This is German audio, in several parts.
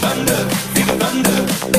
Bande, wir Bande.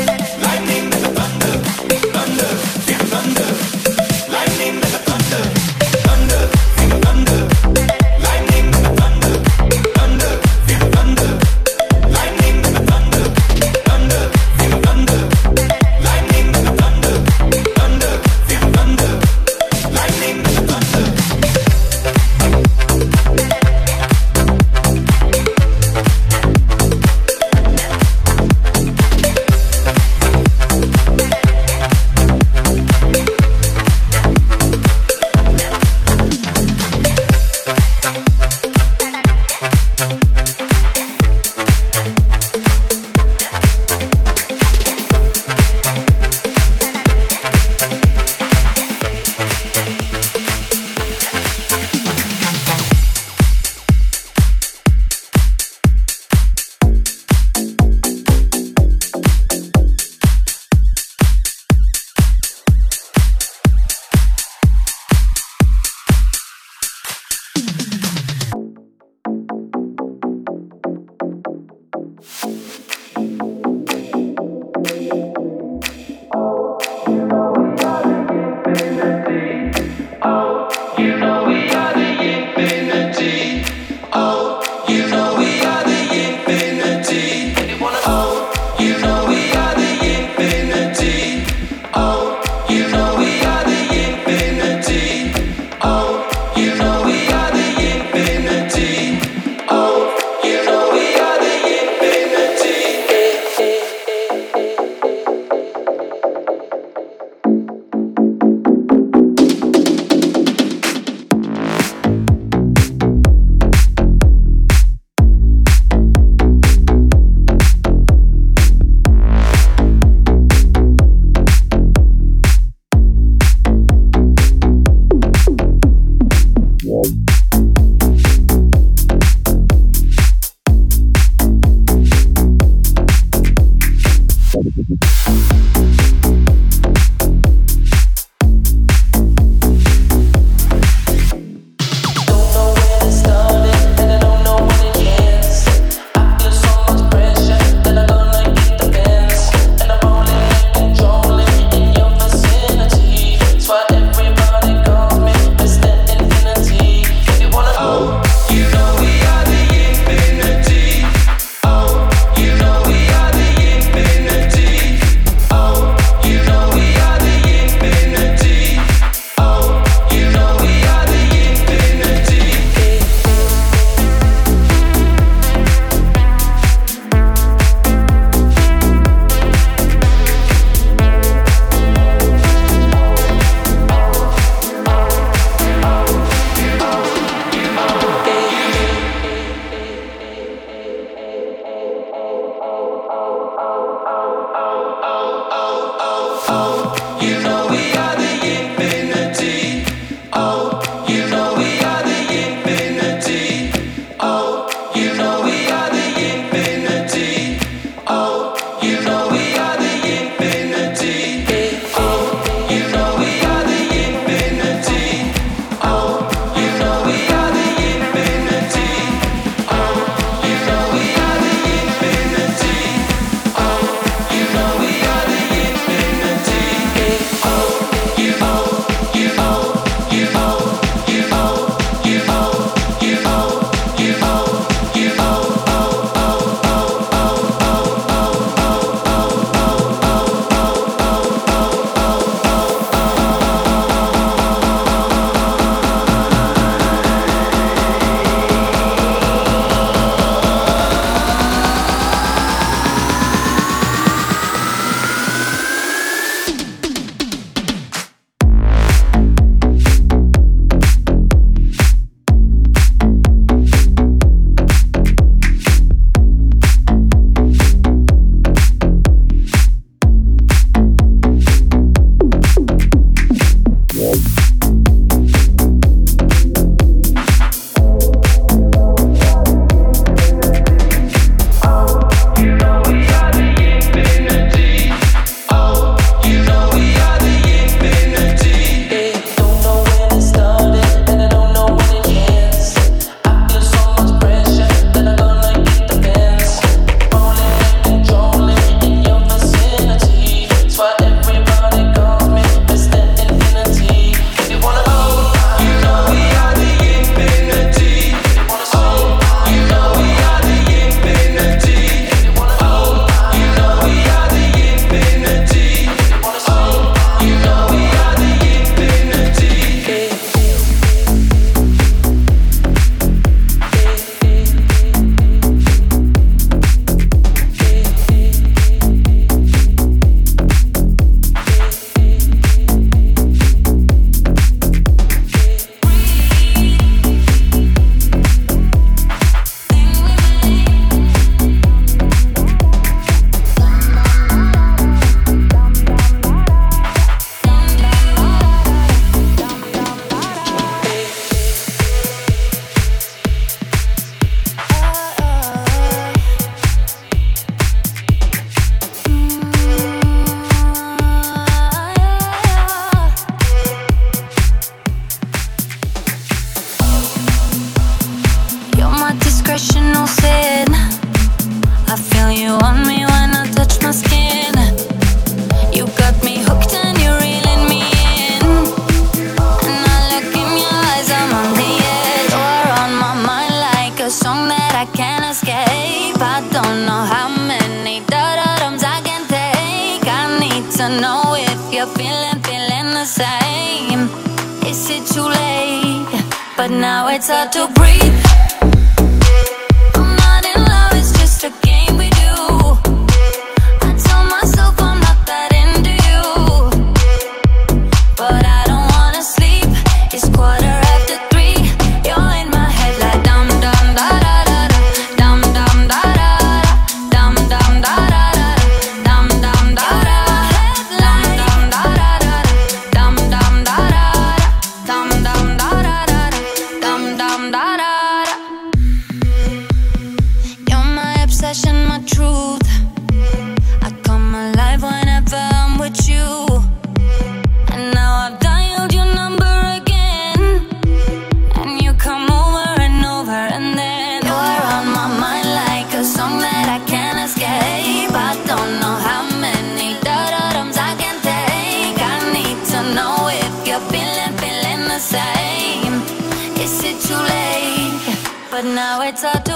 now it's a